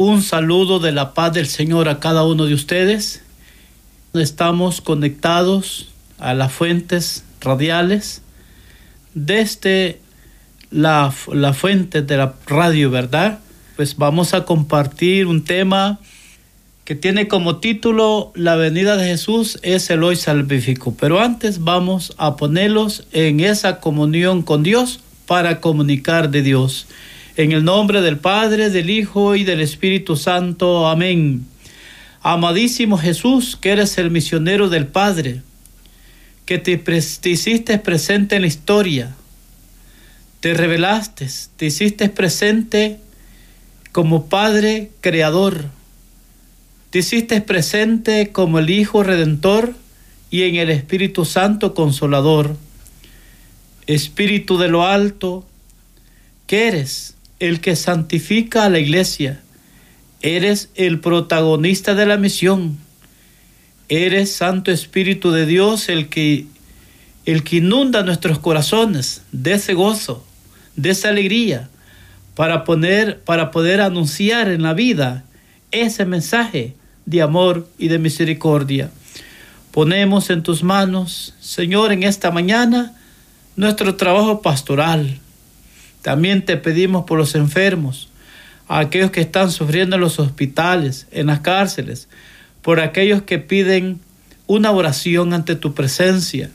un saludo de la paz del Señor a cada uno de ustedes. Estamos conectados a las fuentes radiales desde la, la fuente de la radio, ¿verdad? Pues vamos a compartir un tema que tiene como título La venida de Jesús es el hoy salvífico. Pero antes vamos a ponerlos en esa comunión con Dios para comunicar de Dios. En el nombre del Padre, del Hijo y del Espíritu Santo. Amén. Amadísimo Jesús, que eres el misionero del Padre, que te, te, hiciste presente en la historia, te revelaste, te hiciste presente como Padre Creador, te hiciste presente como el Hijo Redentor y en el Espíritu Santo Consolador. Espíritu de lo alto, que eres el que santifica a la iglesia. Eres el protagonista de la misión. Eres Santo Espíritu de Dios el que el que inunda nuestros corazones de ese gozo, de esa alegría para poner para poder anunciar en la vida ese mensaje de amor y de misericordia. Ponemos en tus manos, Señor, en esta mañana nuestro trabajo pastoral, también te pedimos por los enfermos, a aquellos que están sufriendo en los hospitales, en las cárceles, por aquellos que piden una oración ante tu presencia,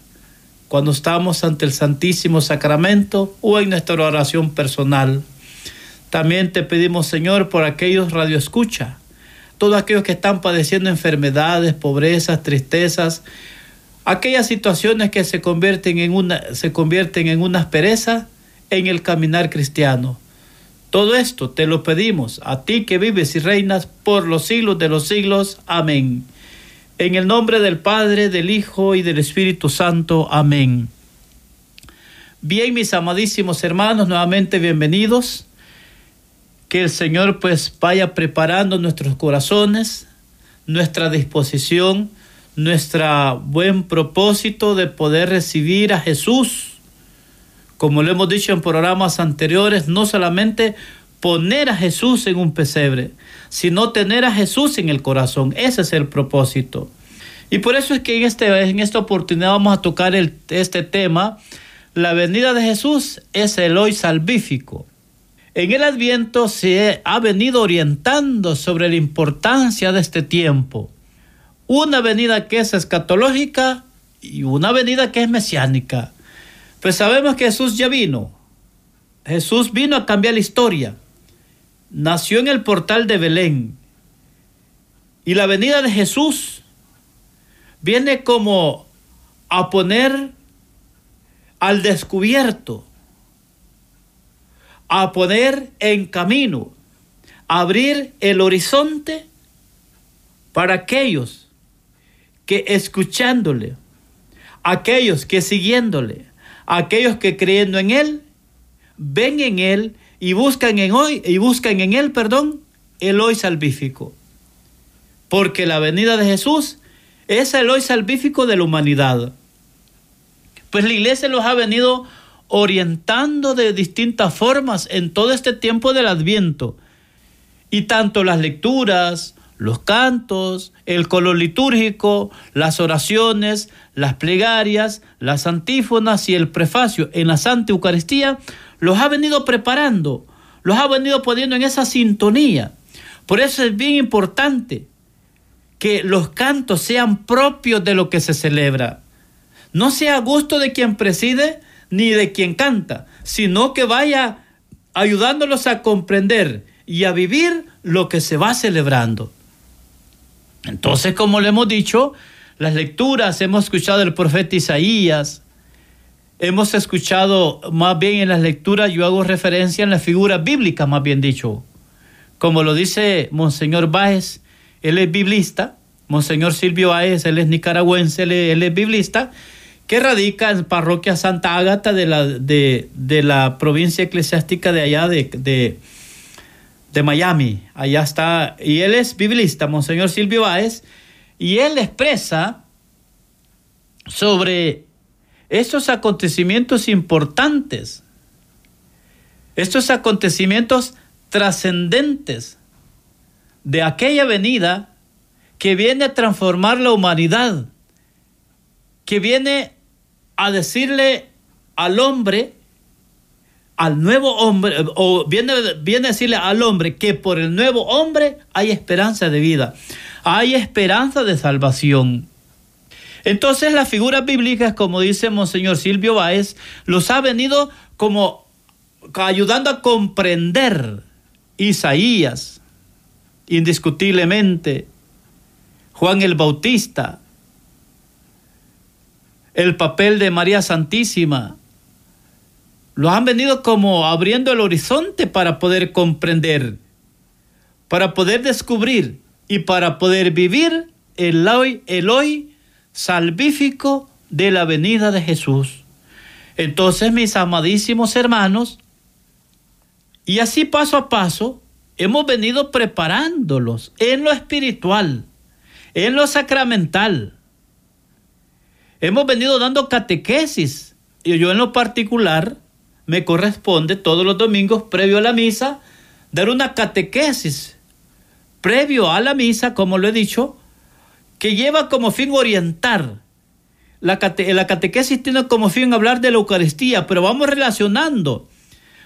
cuando estamos ante el Santísimo Sacramento o en nuestra oración personal. También te pedimos, Señor, por aquellos radioescucha, todos aquellos que están padeciendo enfermedades, pobrezas, tristezas, aquellas situaciones que se convierten en una, se convierten en una aspereza en el caminar cristiano. Todo esto te lo pedimos a ti que vives y reinas por los siglos de los siglos. Amén. En el nombre del Padre, del Hijo y del Espíritu Santo. Amén. Bien, mis amadísimos hermanos, nuevamente bienvenidos. Que el Señor pues vaya preparando nuestros corazones, nuestra disposición, nuestro buen propósito de poder recibir a Jesús como lo hemos dicho en programas anteriores, no solamente poner a Jesús en un pesebre, sino tener a Jesús en el corazón. Ese es el propósito. Y por eso es que en, este, en esta oportunidad vamos a tocar este tema. La venida de Jesús es el hoy salvífico. En el Adviento se ha venido orientando sobre la importancia de este tiempo. Una venida que es escatológica y una venida que es mesiánica. Pues sabemos que Jesús ya vino. Jesús vino a cambiar la historia. Nació en el portal de Belén. Y la venida de Jesús viene como a poner al descubierto, a poner en camino, a abrir el horizonte para aquellos que escuchándole, aquellos que siguiéndole, aquellos que creyendo en Él, ven en Él y buscan en hoy, y buscan en Él, perdón, el hoy salvífico. Porque la venida de Jesús es el hoy salvífico de la humanidad. Pues la iglesia los ha venido orientando de distintas formas en todo este tiempo del adviento. Y tanto las lecturas, los cantos, el color litúrgico, las oraciones, las plegarias, las antífonas y el prefacio en la Santa Eucaristía, los ha venido preparando, los ha venido poniendo en esa sintonía. Por eso es bien importante que los cantos sean propios de lo que se celebra. No sea a gusto de quien preside ni de quien canta, sino que vaya ayudándolos a comprender y a vivir lo que se va celebrando. Entonces, como le hemos dicho, las lecturas, hemos escuchado el profeta Isaías, hemos escuchado más bien en las lecturas, yo hago referencia en la figura bíblica, más bien dicho. Como lo dice Monseñor Báez, él es biblista, Monseñor Silvio Aez, él es nicaragüense, él, es biblista, que radica en parroquia Santa Ágata de la, de, la provincia eclesiástica de allá de, de, de, Miami. Allá está, y él es biblista, Monseñor Silvio Aez, y él expresa sobre estos acontecimientos importantes, estos acontecimientos trascendentes de aquella venida que viene a transformar la humanidad, que viene a decirle al hombre, al nuevo hombre, o viene, viene a decirle al hombre que por el nuevo hombre hay esperanza de vida, hay esperanza de salvación. Entonces las figuras bíblicas, como dice Monseñor Silvio Báez, los ha venido como ayudando a comprender Isaías, indiscutiblemente, Juan el Bautista, el papel de María Santísima, lo han venido como abriendo el horizonte para poder comprender, para poder descubrir y para poder vivir el hoy, el hoy salvífico de la venida de Jesús. Entonces, mis amadísimos hermanos, y así paso a paso, hemos venido preparándolos en lo espiritual, en lo sacramental. Hemos venido dando catequesis, y yo en lo particular me corresponde todos los domingos, previo a la misa, dar una catequesis, previo a la misa, como lo he dicho, que lleva como fin orientar. La, la catequesis tiene como fin hablar de la Eucaristía, pero vamos relacionando,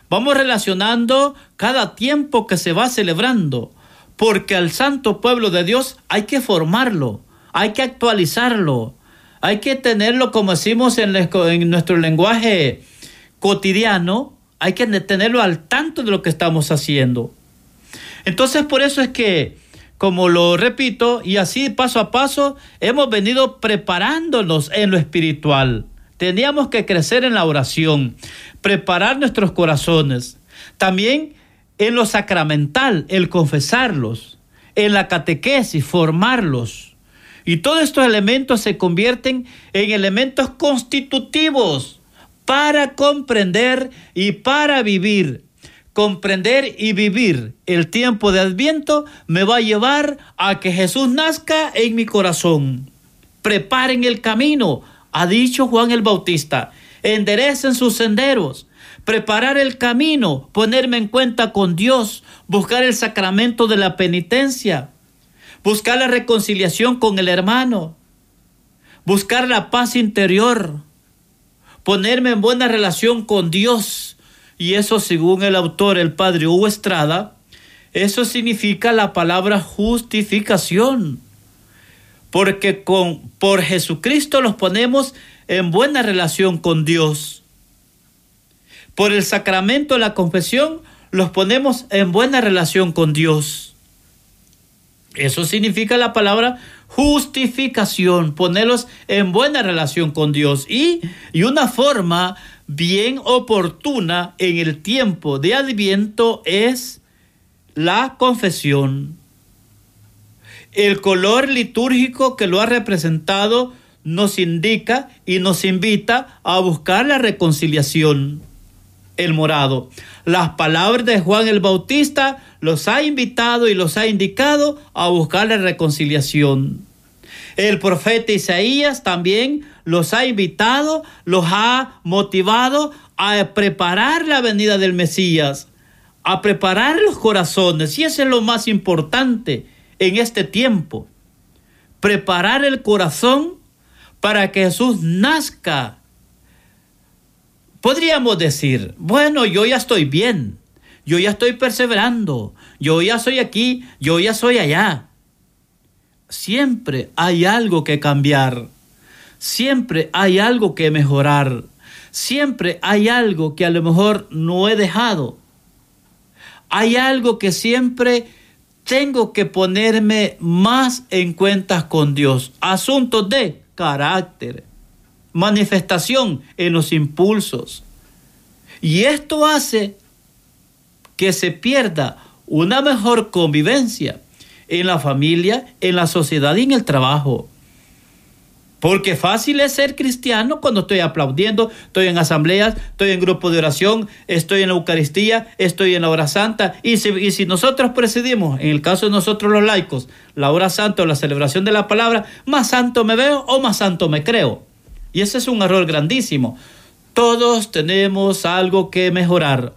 vamos relacionando cada tiempo que se va celebrando, porque al santo pueblo de Dios hay que formarlo, hay que actualizarlo, hay que tenerlo, como decimos en, en nuestro lenguaje cotidiano, hay que tenerlo al tanto de lo que estamos haciendo. Entonces, por eso es que como lo repito, y así paso a paso hemos venido preparándonos en lo espiritual. Teníamos que crecer en la oración, preparar nuestros corazones. También en lo sacramental, el confesarlos, en la catequesis, formarlos. Y todos estos elementos se convierten en elementos constitutivos para comprender y para vivir comprender y vivir el tiempo de Adviento me va a llevar a que Jesús nazca en mi corazón. Preparen el camino, ha dicho Juan el Bautista. Enderecen sus senderos. Preparar el camino, ponerme en cuenta con Dios, buscar el sacramento de la penitencia, buscar la reconciliación con el hermano, buscar la paz interior, ponerme en buena relación con Dios, y eso según el autor, el padre Hugo Estrada, eso significa la palabra justificación. Porque con, por Jesucristo los ponemos en buena relación con Dios. Por el sacramento de la confesión los ponemos en buena relación con Dios. Eso significa la palabra justificación, ponerlos en buena relación con Dios. Y, y una forma bien oportuna en el tiempo de Adviento es la confesión. El color litúrgico que lo ha representado nos indica y nos invita a buscar la reconciliación. El morado. Las palabras de Juan el Bautista los ha invitado y los ha indicado a buscar la reconciliación. El profeta Isaías también los ha invitado, los ha motivado a preparar la venida del Mesías, a preparar los corazones. Y eso es lo más importante en este tiempo. Preparar el corazón para que Jesús nazca. Podríamos decir, bueno, yo ya estoy bien, yo ya estoy perseverando, yo ya soy aquí, yo ya soy allá. Siempre hay algo que cambiar. Siempre hay algo que mejorar. Siempre hay algo que a lo mejor no he dejado. Hay algo que siempre tengo que ponerme más en cuentas con Dios. Asuntos de carácter, manifestación en los impulsos. Y esto hace que se pierda una mejor convivencia en la familia, en la sociedad y en el trabajo. Porque fácil es ser cristiano cuando estoy aplaudiendo, estoy en asambleas, estoy en grupo de oración, estoy en la Eucaristía, estoy en la hora santa. Y si, y si nosotros presidimos, en el caso de nosotros los laicos, la hora santa o la celebración de la palabra, más santo me veo o más santo me creo. Y ese es un error grandísimo. Todos tenemos algo que mejorar.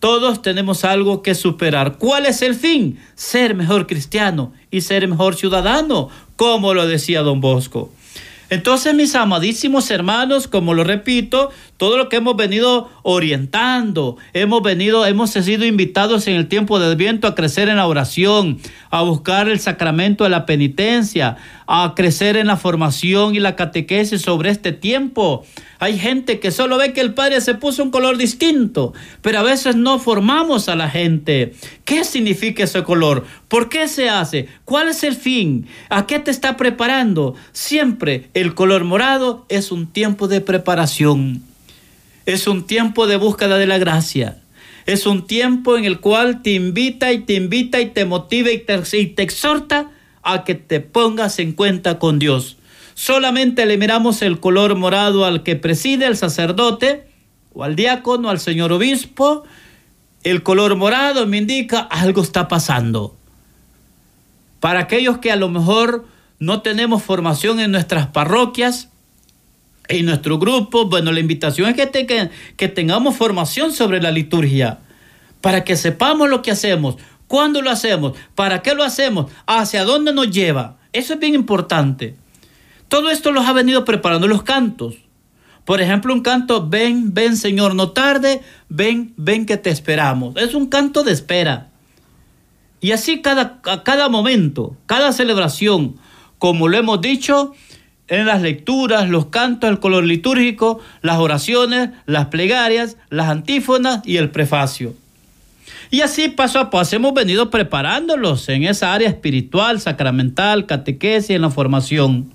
Todos tenemos algo que superar. ¿Cuál es el fin? Ser mejor cristiano y ser mejor ciudadano, como lo decía don Bosco. Entonces, mis amadísimos hermanos, como lo repito, todo lo que hemos venido orientando, hemos venido, hemos sido invitados en el tiempo de viento a crecer en la oración, a buscar el sacramento de la penitencia, a crecer en la formación y la catequesis sobre este tiempo. Hay gente que solo ve que el Padre se puso un color distinto, pero a veces no formamos a la gente. ¿Qué significa ese color? ¿Por qué se hace? ¿Cuál es el fin? ¿A qué te está preparando? Siempre el color morado es un tiempo de preparación. Es un tiempo de búsqueda de la gracia. Es un tiempo en el cual te invita y te invita y te motiva y te, exhorta a que te pongas en cuenta con Dios. Solamente le miramos el color morado al que preside el sacerdote o al diácono, al señor obispo. El color morado me indica algo está pasando. Para aquellos que a lo mejor no tenemos formación en nuestras parroquias, en nuestro grupo, bueno, la invitación es que, que, tengamos formación sobre la liturgia, para que sepamos lo que hacemos, ¿Cuándo lo hacemos? ¿Para qué lo hacemos? ¿Hacia dónde nos lleva? Eso es bien importante. Todo esto los ha venido preparando los cantos. Por ejemplo, un canto, ven, ven Señor, no tarde, ven, ven que te esperamos. Es un canto de espera. Y así cada, cada momento, cada celebración, como lo hemos dicho, en las lecturas, los cantos, el color litúrgico, las oraciones, las plegarias, las antífonas y el prefacio. Y así paso a paso hemos venido preparándolos en esa área espiritual, sacramental, catequesis, en la formación.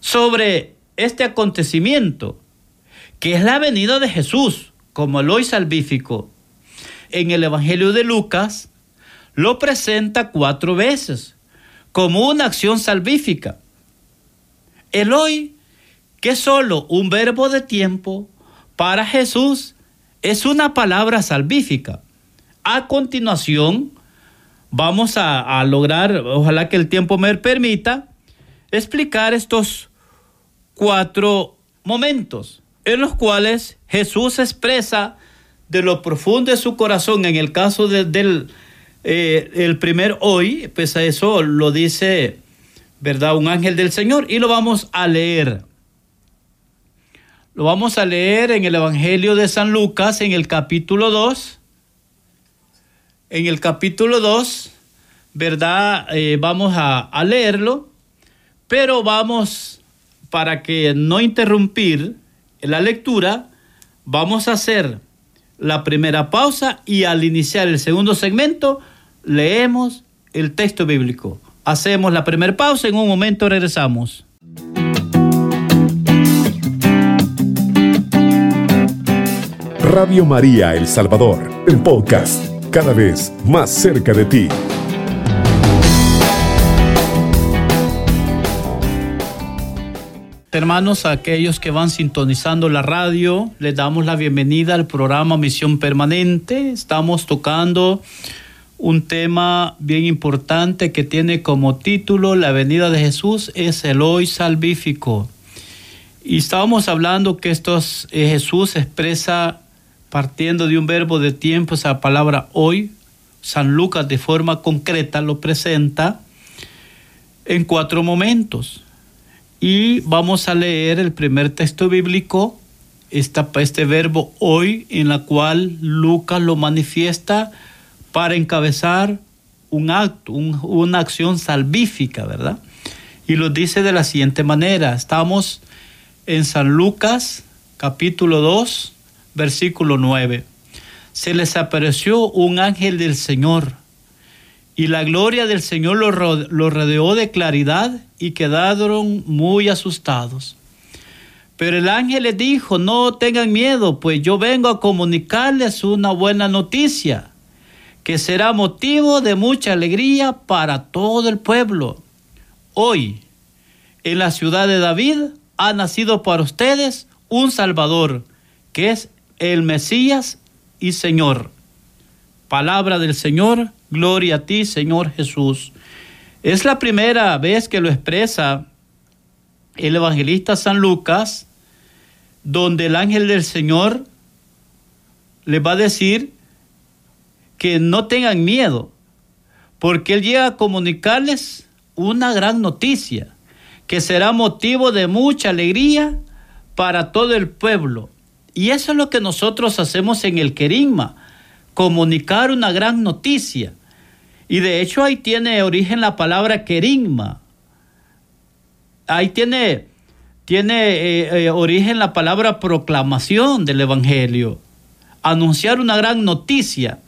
Sobre este acontecimiento, que es la venida de Jesús, como el hoy salvífico, en el Evangelio de Lucas, lo presenta cuatro veces como una acción salvífica. El hoy, que es solo un verbo de tiempo, para Jesús es una palabra salvífica. A continuación, vamos a, lograr, ojalá que el tiempo me permita, explicar estos cuatro momentos en los cuales Jesús expresa de lo profundo de su corazón, en el caso del eh, el primer hoy, pues a eso lo dice, ¿verdad? Un ángel del Señor y lo vamos a leer. Lo vamos a leer en el Evangelio de San Lucas, en el capítulo 2, en el capítulo 2, ¿verdad? Eh, vamos a, leerlo, pero vamos, para que no interrumpir la lectura, vamos a hacer la primera pausa y al iniciar el segundo segmento, leemos el texto bíblico. Hacemos la primera pausa, en un momento regresamos. Radio María El Salvador, el podcast cada vez más cerca de ti. Hermanos, a aquellos que van sintonizando la radio, les damos la bienvenida al programa Misión Permanente. Estamos tocando un tema bien importante que tiene como título La venida de Jesús es el hoy salvífico. Y estábamos hablando que estos, eh, Jesús expresa partiendo de un verbo de tiempo, esa palabra hoy, San Lucas de forma concreta lo presenta en cuatro momentos. Y vamos a leer el primer texto bíblico, esta, este verbo hoy, en la cual Lucas lo manifiesta para encabezar un acto, una acción salvífica, ¿verdad? Y lo dice de la siguiente manera. Estamos en San Lucas, capítulo 2, versículo 9. Se les apareció un ángel del Señor y la gloria del Señor los lo rodeó de claridad y quedaron muy asustados. Pero el ángel les dijo, no tengan miedo, pues yo vengo a comunicarles una buena noticia, que será motivo de mucha alegría para todo el pueblo. Hoy, en la ciudad de David, ha nacido para ustedes un Salvador, que es el Mesías y Señor. Palabra del Señor, gloria a ti, Señor Jesús. Es la primera vez que lo expresa el evangelista San Lucas, donde el ángel del Señor le va a decir que no tengan miedo, porque Él llega a comunicarles una gran noticia, que será motivo de mucha alegría para todo el pueblo. Y eso es lo que nosotros hacemos en el querigma, comunicar una gran noticia. Y de hecho ahí tiene origen la palabra querigma. Ahí tiene, tiene eh, eh, origen la palabra proclamación del Evangelio. Anunciar una gran noticia.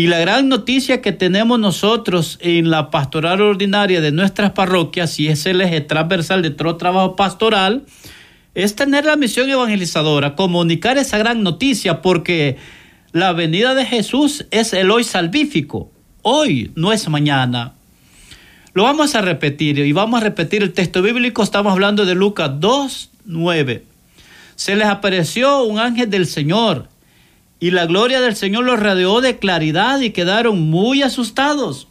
Y la gran noticia que tenemos nosotros en la pastoral ordinaria de nuestras parroquias, y es el eje transversal de todo trabajo pastoral, es tener la misión evangelizadora, comunicar esa gran noticia, porque la venida de Jesús es el hoy salvífico. Hoy no es mañana. Lo vamos a repetir y vamos a repetir el texto bíblico. Estamos hablando de Lucas 2, 9. Se les apareció un ángel del Señor y la gloria del Señor los rodeó de claridad y quedaron muy asustados.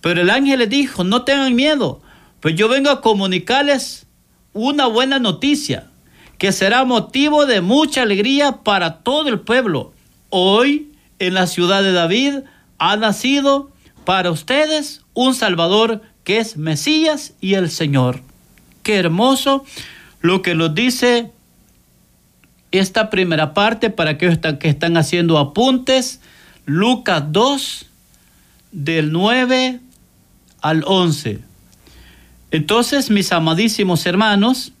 Pero el ángel les dijo, no tengan miedo, pues yo vengo a comunicarles una buena noticia, que será motivo de mucha alegría para todo el pueblo. Hoy, en la ciudad de David, ha nacido para ustedes un Salvador que es Mesías y el Señor. Qué hermoso lo que nos dice esta primera parte para aquellos que están haciendo apuntes. Lucas 2, del 9 al 11. Entonces, mis amadísimos hermanos,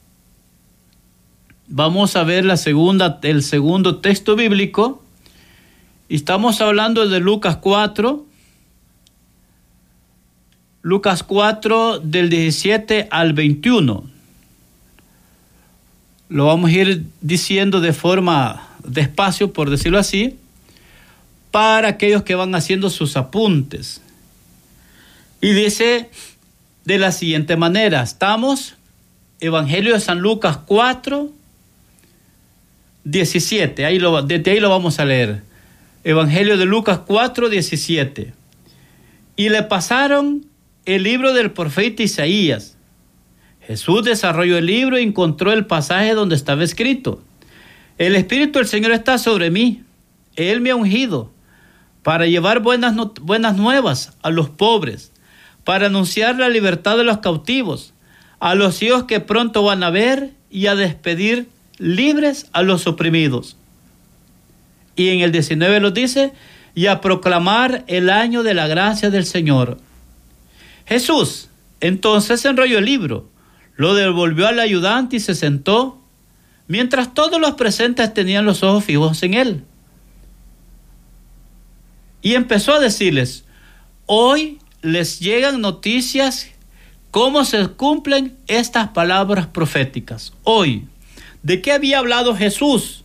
vamos a ver la segunda, el segundo texto bíblico. Estamos hablando de Lucas 4, Lucas 4 del 17 al 21. Lo vamos a ir diciendo de forma despacio, por decirlo así, para aquellos que van haciendo sus apuntes. Y dice de la siguiente manera, estamos, Evangelio de San Lucas 4, 17, ahí lo, desde ahí lo vamos a leer. Evangelio de Lucas 4, 17. Y le pasaron el libro del profeta Isaías. Jesús desarrolló el libro y encontró el pasaje donde estaba escrito. El Espíritu del Señor está sobre mí. Él me ha ungido para llevar buenas, buenas nuevas a los pobres, para anunciar la libertad de los cautivos, a los hijos que pronto van a ver y a despedir libres a los oprimidos. Y en el 19 lo dice, y a proclamar el año de la gracia del Señor. Jesús entonces enrolló el libro, lo devolvió al ayudante y se sentó, mientras todos los presentes tenían los ojos fijos en él. Y empezó a decirles, hoy les llegan noticias cómo se cumplen estas palabras proféticas. Hoy, ¿de qué había hablado Jesús?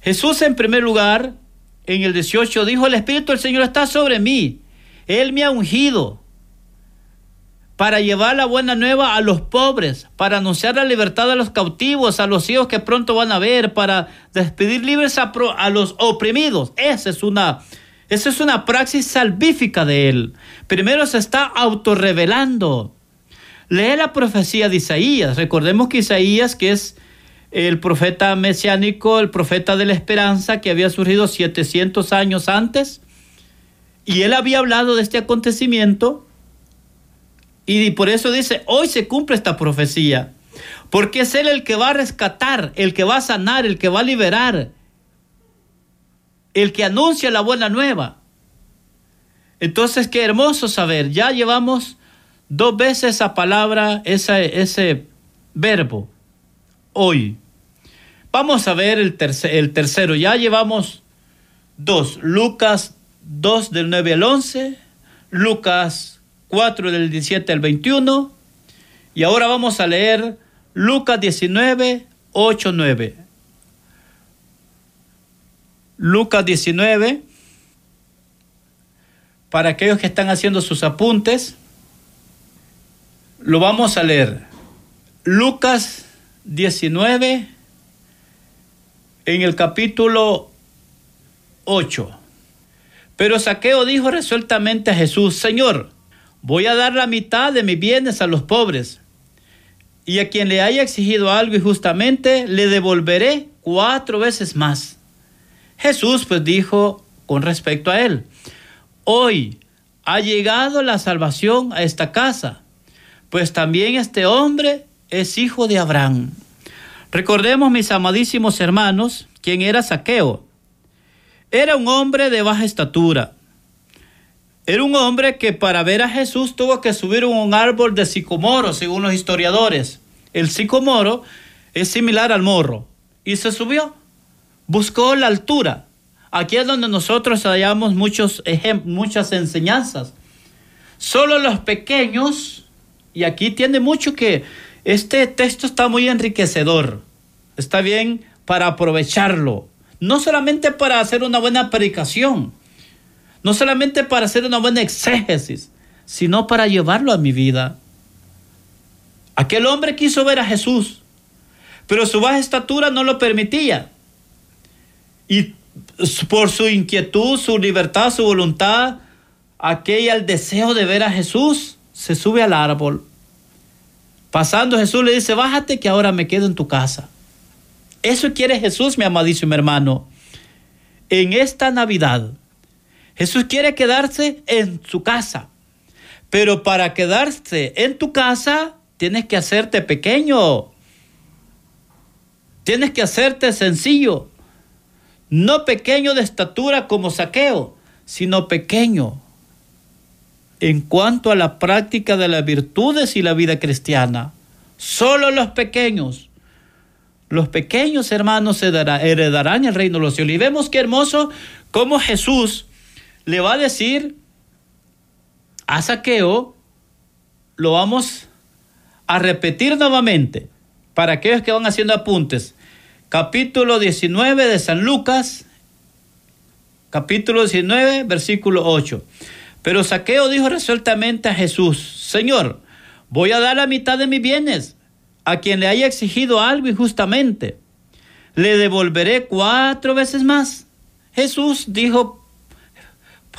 Jesús en primer lugar, en el 18, dijo, el Espíritu del Señor está sobre mí. Él me ha ungido para llevar la buena nueva a los pobres, para anunciar la libertad a los cautivos, a los hijos que pronto van a ver, para despedir libres a, los oprimidos. Esa es una, esa es una praxis salvífica de él. Primero se está autorrevelando. Lee la profecía de Isaías. Recordemos que Isaías, que es el profeta mesiánico, el profeta de la esperanza, que había surgido 700 años antes, y él había hablado de este acontecimiento y por eso dice, hoy se cumple esta profecía. Porque es Él el que va a rescatar, el que va a sanar, el que va a liberar, el que anuncia la buena nueva. Entonces, qué hermoso saber, ya llevamos dos veces esa palabra, ese, verbo, hoy. Vamos a ver el, el tercero, ya llevamos dos, Lucas 2 del 9 al 11, Lucas 4 del 17 al 21. Y ahora vamos a leer Lucas 19, 8, 9. Lucas 19, para aquellos que están haciendo sus apuntes, lo vamos a leer. Lucas 19, en el capítulo 8. Pero Saqueo dijo resueltamente a Jesús, Señor, voy a dar la mitad de mis bienes a los pobres, y a quien le haya exigido algo injustamente, le devolveré cuatro veces más. Jesús pues dijo con respecto a él, hoy ha llegado la salvación a esta casa, pues también este hombre es hijo de Abraham. Recordemos, mis amadísimos hermanos, quién era Saqueo. Era un hombre de baja estatura. Era un hombre que para ver a Jesús tuvo que subir un árbol de sicomoro, según los historiadores. El sicomoro es similar al morro. Y se subió. Buscó la altura. Aquí es donde nosotros hallamos muchos muchas enseñanzas. Solo los pequeños, y aquí tiene mucho que, este texto está muy enriquecedor. Está bien para aprovecharlo. No solamente para hacer una buena predicación, no solamente para hacer una buena exégesis, sino para llevarlo a mi vida. Aquel hombre quiso ver a Jesús, pero su baja estatura no lo permitía. Y por su inquietud, su libertad, su voluntad, aquella el deseo de ver a Jesús, se sube al árbol. Pasando Jesús le dice, bájate que ahora me quedo en tu casa. Eso quiere Jesús, mi amadísimo hermano. En esta Navidad, Jesús quiere quedarse en su casa. Pero para quedarse en tu casa, tienes que hacerte pequeño. Tienes que hacerte sencillo no pequeño de estatura como saqueo, sino pequeño en cuanto a la práctica de las virtudes y la vida cristiana. Solo los pequeños, los pequeños hermanos heredarán el reino de los cielos. Y vemos qué hermoso cómo Jesús le va a decir a Saqueo, lo vamos a repetir nuevamente para aquellos que van haciendo apuntes capítulo 19 de San Lucas, capítulo 19, versículo 8. Pero Saqueo dijo resueltamente a Jesús, Señor, voy a dar la mitad de mis bienes a quien le haya exigido algo injustamente. Le devolveré cuatro veces más. Jesús dijo,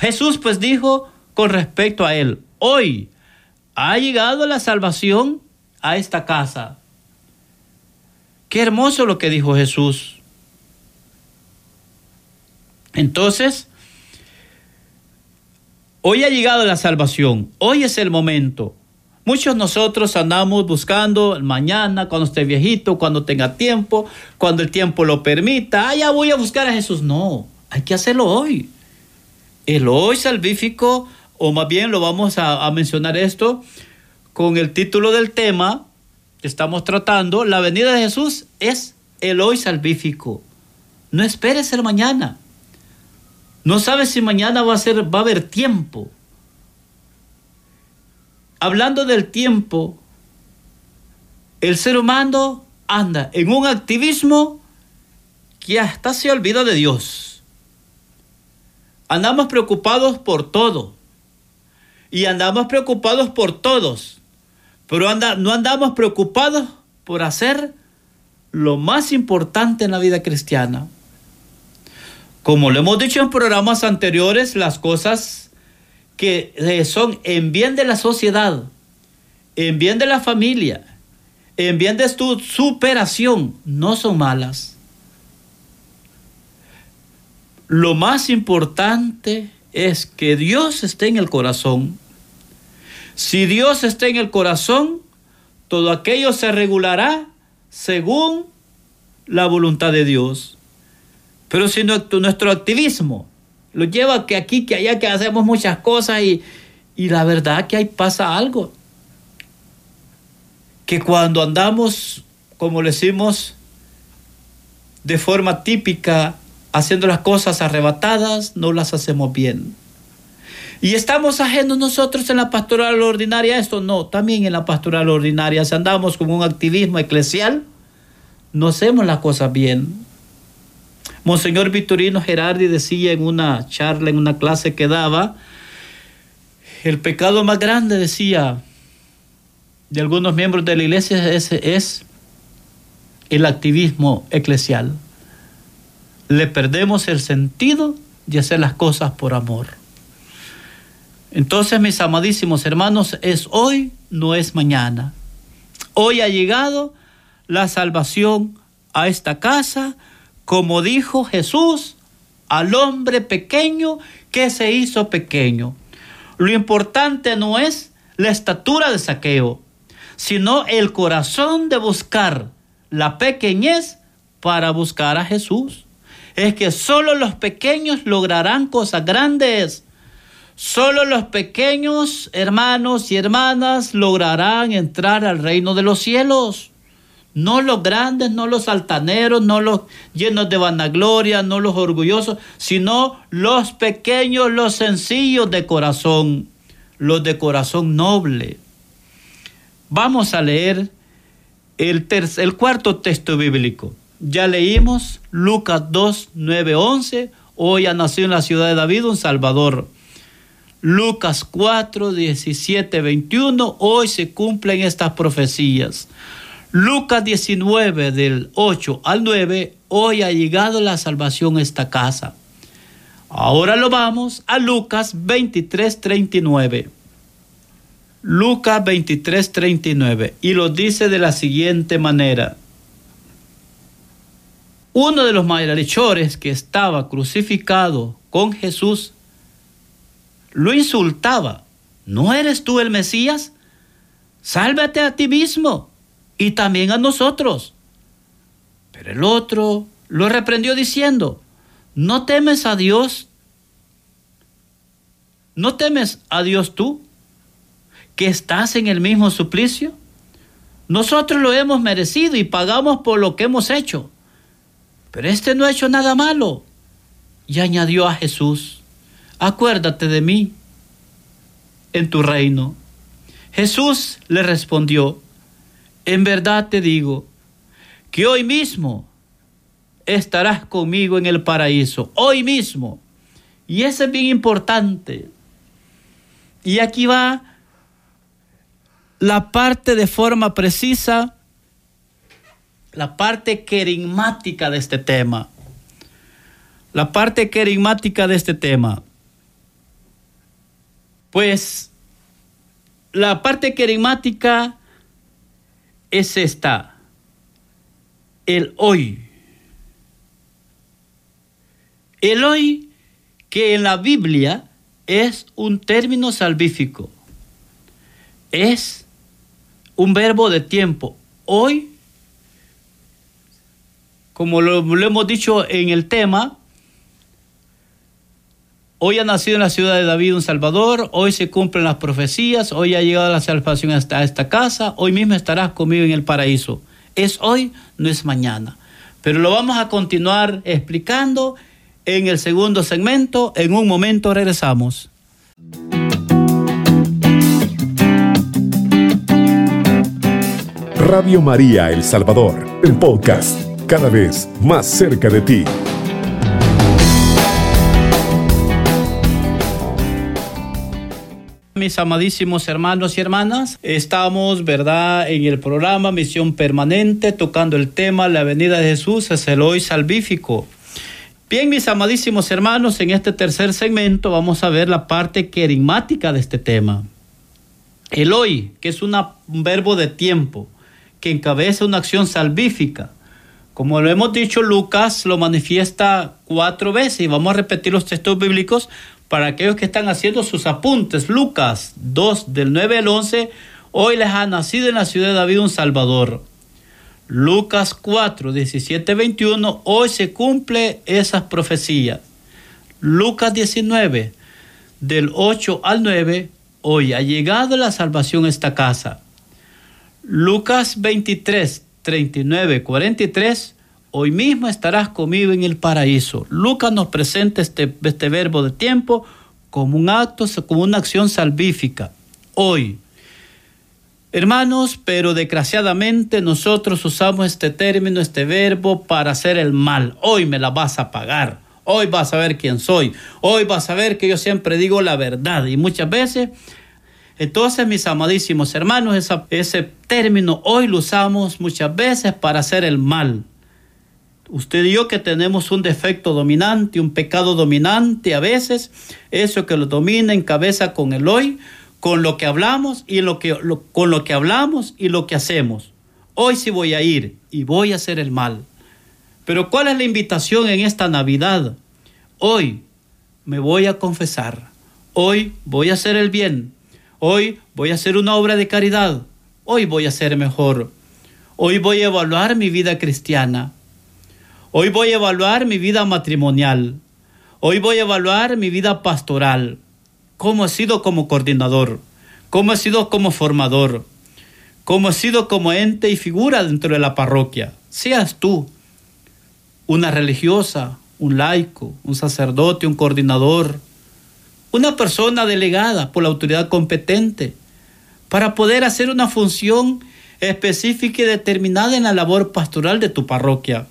Jesús pues dijo con respecto a él, hoy ha llegado la salvación a esta casa Qué hermoso lo que dijo Jesús. Entonces, hoy ha llegado la salvación, hoy es el momento. Muchos nosotros andamos buscando mañana, cuando esté viejito, cuando tenga tiempo, cuando el tiempo lo permita. Ah, ya voy a buscar a Jesús. No, hay que hacerlo hoy. El hoy salvífico, o más bien lo vamos a, a mencionar esto con el título del tema, estamos tratando, la venida de Jesús es el hoy salvífico. No esperes el mañana. No sabes si mañana va a ser, va a haber tiempo. Hablando del tiempo, el ser humano anda en un activismo que hasta se olvida de Dios. Andamos preocupados por todo. Y andamos preocupados por todos. Pero anda, no andamos preocupados por hacer lo más importante en la vida cristiana. Como lo hemos dicho en programas anteriores, las cosas que eh, son en bien de la sociedad, en bien de la familia, en bien de tu superación, no son malas. Lo más importante es que Dios esté en el corazón si Dios está en el corazón, todo aquello se regulará según la voluntad de Dios. Pero si nuestro activismo lo lleva que aquí, que allá, que hacemos muchas cosas y, y la verdad que ahí pasa algo. Que cuando andamos, como le decimos, de forma típica, haciendo las cosas arrebatadas, no las hacemos bien. Y estamos ajenos nosotros en la pastoral ordinaria esto, no, también en la pastoral ordinaria, si andamos con un activismo eclesial, no hacemos las cosas bien. Monseñor Victorino Gerardi decía en una charla, en una clase que daba, el pecado más grande, decía, de algunos miembros de la iglesia es, es el activismo eclesial. Le perdemos el sentido de hacer las cosas por amor. Entonces, mis amadísimos hermanos, es hoy, no es mañana. Hoy ha llegado la salvación a esta casa, como dijo Jesús al hombre pequeño que se hizo pequeño. Lo importante no es la estatura de saqueo, sino el corazón de buscar la pequeñez para buscar a Jesús. Es que solo los pequeños lograrán cosas grandes. Solo los pequeños hermanos y hermanas lograrán entrar al reino de los cielos. No los grandes, no los altaneros, no los llenos de vanagloria, no los orgullosos, sino los pequeños, los sencillos de corazón, los de corazón noble. Vamos a leer el, el cuarto texto bíblico. Ya leímos Lucas 2, 9, 11. Hoy ha nacido en la ciudad de David un Salvador. Lucas 4, 17, 21. Hoy se cumplen estas profecías. Lucas 19 del 8 al 9, hoy ha llegado la salvación a esta casa. Ahora lo vamos a Lucas 23, 39. Lucas 23, 39. Y lo dice de la siguiente manera. Uno de los malhechores que estaba crucificado con Jesús lo insultaba. ¿No eres tú el Mesías? Sálvate a ti mismo y también a nosotros. Pero el otro lo reprendió diciendo, ¿no temes a Dios? ¿No temes a Dios tú, que estás en el mismo suplicio? Nosotros lo hemos merecido y pagamos por lo que hemos hecho. Pero este no ha hecho nada malo. Y añadió a Jesús, acuérdate de mí en tu reino. Jesús le respondió, en verdad te digo que hoy mismo estarás conmigo en el paraíso, hoy mismo. Y eso es bien importante. Y aquí va la parte de forma precisa, la parte querigmática de este tema. La parte querigmática de este tema. Pues la parte querigmática es esta, el hoy. El hoy que en la Biblia es un término salvífico, es un verbo de tiempo. Hoy, como lo, hemos dicho en el tema, Hoy ha nacido en la ciudad de David un Salvador, hoy se cumplen las profecías, hoy ha llegado la salvación hasta esta casa, hoy mismo estarás conmigo en el paraíso. Es hoy, no es mañana. Pero lo vamos a continuar explicando en el segundo segmento. En un momento regresamos. Radio María El Salvador, el podcast, cada vez más cerca de ti. mis amadísimos hermanos y hermanas. Estamos, ¿verdad?, en el programa Misión Permanente, tocando el tema La venida de Jesús es el hoy salvífico. Bien, mis amadísimos hermanos, en este tercer segmento vamos a ver la parte querigmática de este tema. El hoy, que es un verbo de tiempo, que encabeza una acción salvífica. Como lo hemos dicho, Lucas lo manifiesta cuatro veces y vamos a repetir los textos bíblicos para aquellos que están haciendo sus apuntes. Lucas 2 del 9 al 11, hoy les ha nacido en la ciudad de David un Salvador. Lucas 4, 17, 21, hoy se cumple esas profecías. Lucas 19, del 8 al 9, hoy ha llegado la salvación a esta casa. Lucas 23, 39, 43, hoy mismo estarás conmigo en el paraíso. Lucas nos presenta este, este verbo de tiempo como un acto, como una acción salvífica. Hoy. Hermanos, pero desgraciadamente nosotros usamos este término, este verbo para hacer el mal. Hoy me la vas a pagar. Hoy vas a ver quién soy. Hoy vas a ver que yo siempre digo la verdad. Y muchas veces, entonces mis amadísimos hermanos, ese término hoy lo usamos muchas veces para hacer el mal. Usted y yo que tenemos un defecto dominante, un pecado dominante a veces, eso que lo domina en cabeza con el hoy, con lo que hablamos y con lo que hablamos y lo que hacemos. Hoy sí voy a ir y voy a hacer el mal. Pero ¿cuál es la invitación en esta Navidad? Hoy me voy a confesar. Hoy voy a hacer el bien. Hoy voy a hacer una obra de caridad. Hoy voy a ser mejor. Hoy voy a evaluar mi vida cristiana. Hoy voy a evaluar mi vida matrimonial. Hoy voy a evaluar mi vida pastoral. Cómo he sido como coordinador. Cómo he sido como formador. Cómo he sido como ente y figura dentro de la parroquia. Seas tú una religiosa, un laico, un sacerdote, un coordinador, una persona delegada por la autoridad competente para poder hacer una función específica y determinada en la labor pastoral de tu parroquia.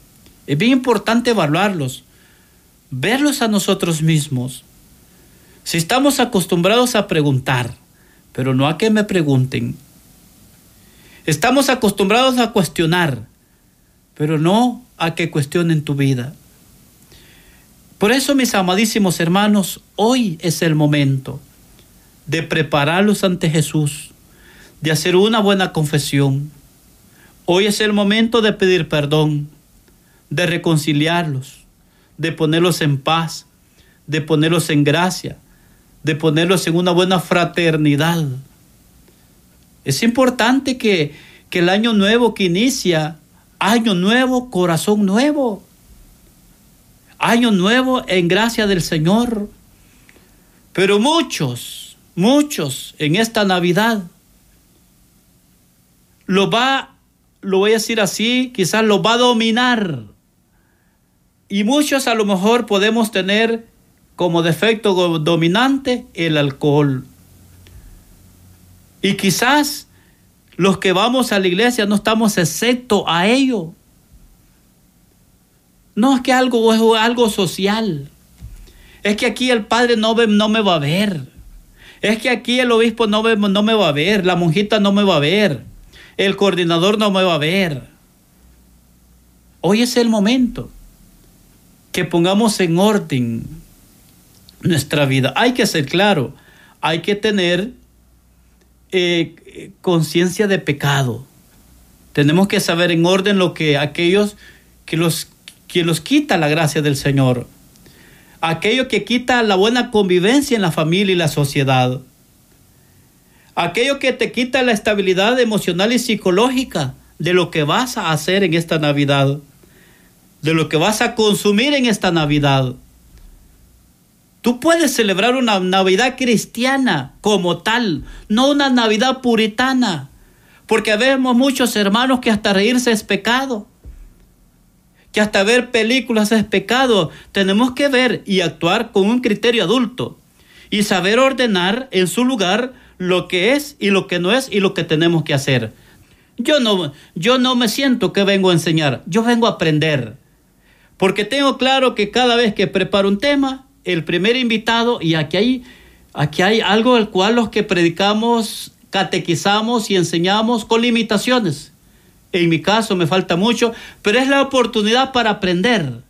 Es bien importante evaluarlos, verlos a nosotros mismos. Si estamos acostumbrados a preguntar, pero no a que me pregunten. Estamos acostumbrados a cuestionar, pero no a que cuestionen tu vida. Por eso, mis amadísimos hermanos, hoy es el momento de prepararlos ante Jesús, de hacer una buena confesión. Hoy es el momento de pedir perdón, de reconciliarlos, de ponerlos en paz, de ponerlos en gracia, de ponerlos en una buena fraternidad. Es importante que, que el año nuevo que inicia Año nuevo, corazón nuevo. Año nuevo en gracia del Señor. Pero muchos, muchos en esta Navidad lo va, lo voy a decir así, quizás lo va a dominar. Y muchos a lo mejor podemos tener como defecto dominante el alcohol. Y quizás los que vamos a la iglesia no estamos excepto a ello. No es que algo es algo social. Es que aquí el padre no, no me va a ver. Es que aquí el obispo no no me va a ver. La monjita no me va a ver. El coordinador no me va a ver. Hoy es el momento que pongamos en orden nuestra vida. Hay que ser claro. Hay que tener eh, conciencia de pecado. Tenemos que saber en orden lo que aquellos que los, que los quita la gracia del Señor. Aquello que quita la buena convivencia en la familia y la sociedad. Aquello que te quita la estabilidad emocional y psicológica de lo que vas a hacer en esta Navidad. De lo que vas a consumir en esta Navidad. Tú puedes celebrar una Navidad cristiana como tal, no una Navidad puritana, porque vemos muchos hermanos que hasta reírse es pecado, que hasta ver películas es pecado. Tenemos que ver y actuar con un criterio adulto y saber ordenar en su lugar lo que es y lo que no es y lo que tenemos que hacer. Yo no, yo no me siento que vengo a enseñar, yo vengo a aprender, porque tengo claro que cada vez que preparo un tema, el primer invitado y aquí hay, aquí hay algo al cual los que predicamos, catequizamos y enseñamos con limitaciones. En mi caso me falta mucho, pero es la oportunidad para aprender.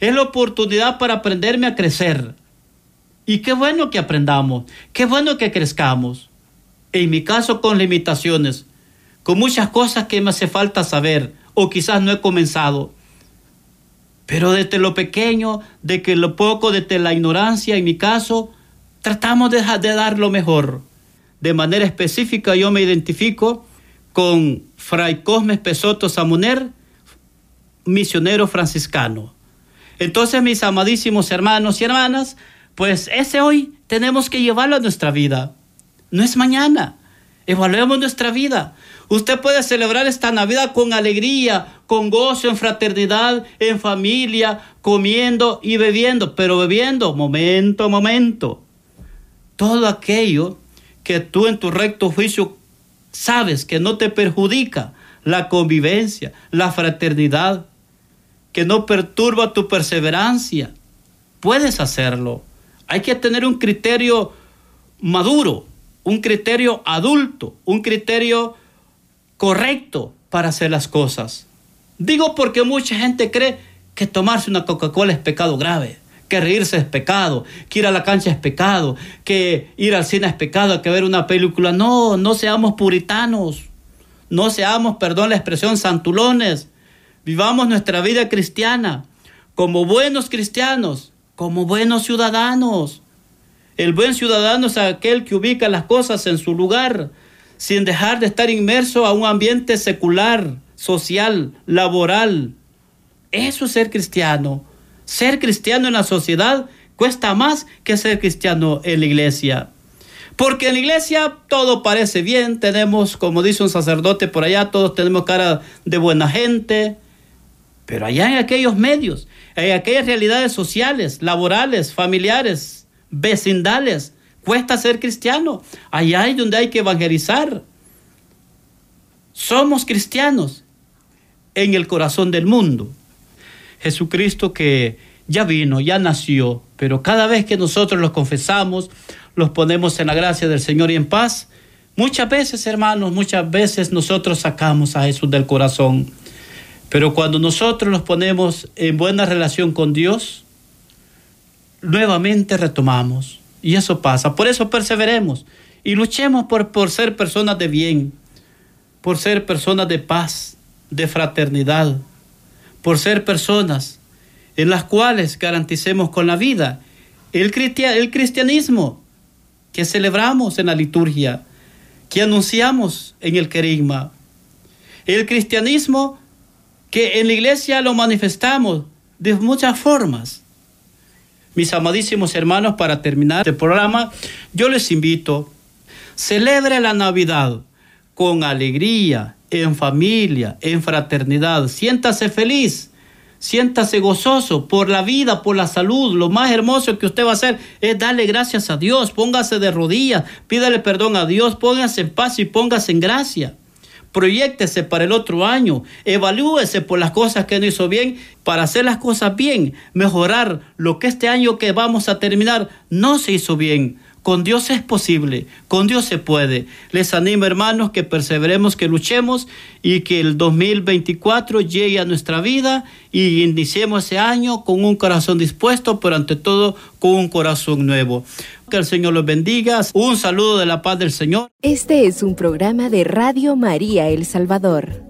Es la oportunidad para aprenderme a crecer. Y qué bueno que aprendamos, qué bueno que crezcamos. En mi caso con limitaciones, con muchas cosas que me hace falta saber o quizás no he comenzado. Pero desde lo pequeño, de que lo poco, desde la ignorancia, en mi caso, tratamos de, de dar lo mejor. De manera específica yo me identifico con Fray Cosme Pesoto Samuner, misionero franciscano. Entonces, mis amadísimos hermanos y hermanas, pues ese hoy tenemos que llevarlo a nuestra vida. No es mañana. Evaluemos nuestra vida. Usted puede celebrar esta Navidad con alegría, con gozo, en fraternidad, en familia, comiendo y bebiendo, pero bebiendo momento a momento. Todo aquello que tú en tu recto juicio sabes que no te perjudica la convivencia, la fraternidad, que no perturba tu perseverancia, puedes hacerlo. Hay que tener un criterio maduro, un criterio adulto, un criterio correcto para hacer las cosas. Digo porque mucha gente cree que tomarse una Coca-Cola es pecado grave, que reírse es pecado, que ir a la cancha es pecado, que ir al cine es pecado, que ver una película. No, no seamos puritanos, no seamos, perdón la expresión, santulones. Vivamos nuestra vida cristiana como buenos cristianos, como buenos ciudadanos. El buen ciudadano es aquel que ubica las cosas en su lugar, sin dejar de estar inmerso a un ambiente secular, social, laboral. Eso es ser cristiano. Ser cristiano en la sociedad cuesta más que ser cristiano en la iglesia. Porque en la iglesia todo parece bien, tenemos, como dice un sacerdote por allá, todos tenemos cara de buena gente, pero allá en aquellos medios, en aquellas realidades sociales, laborales, familiares, vecindales, cuesta ser cristiano. Allá es donde hay que evangelizar. Somos cristianos en el corazón del mundo. Jesucristo que ya vino, ya nació, pero cada vez que nosotros los confesamos, los ponemos en la gracia del Señor y en paz, muchas veces, hermanos, muchas veces nosotros sacamos a Jesús del corazón. Pero cuando nosotros nos ponemos en buena relación con Dios, nuevamente retomamos. Y eso pasa. Por eso perseveremos y luchemos por, por ser personas de bien, por ser personas de paz, de fraternidad, por ser personas en las cuales garanticemos con la vida el, el cristianismo que celebramos en la liturgia, que anunciamos en el querigma. El cristianismo que en la iglesia lo manifestamos de muchas formas. Mis amadísimos hermanos, para terminar este programa, yo les invito, celebre la Navidad con alegría, en familia, en fraternidad. Siéntase feliz, siéntase gozoso por la vida, por la salud. Lo más hermoso que usted va a hacer es darle gracias a Dios. Póngase de rodillas, pídale perdón a Dios, póngase en paz y póngase en gracia proyectese para el otro año, evalúese por las cosas que no hizo bien, para hacer las cosas bien, mejorar lo que este año que vamos a terminar no se hizo bien. Con Dios es posible, con Dios se puede. Les animo hermanos que perseveremos, que luchemos y que el 2024 llegue a nuestra vida y iniciemos ese año con un corazón dispuesto, pero ante todo con un corazón nuevo. Que el Señor los bendiga. Un saludo de la paz del Señor. Este es un programa de Radio María El Salvador.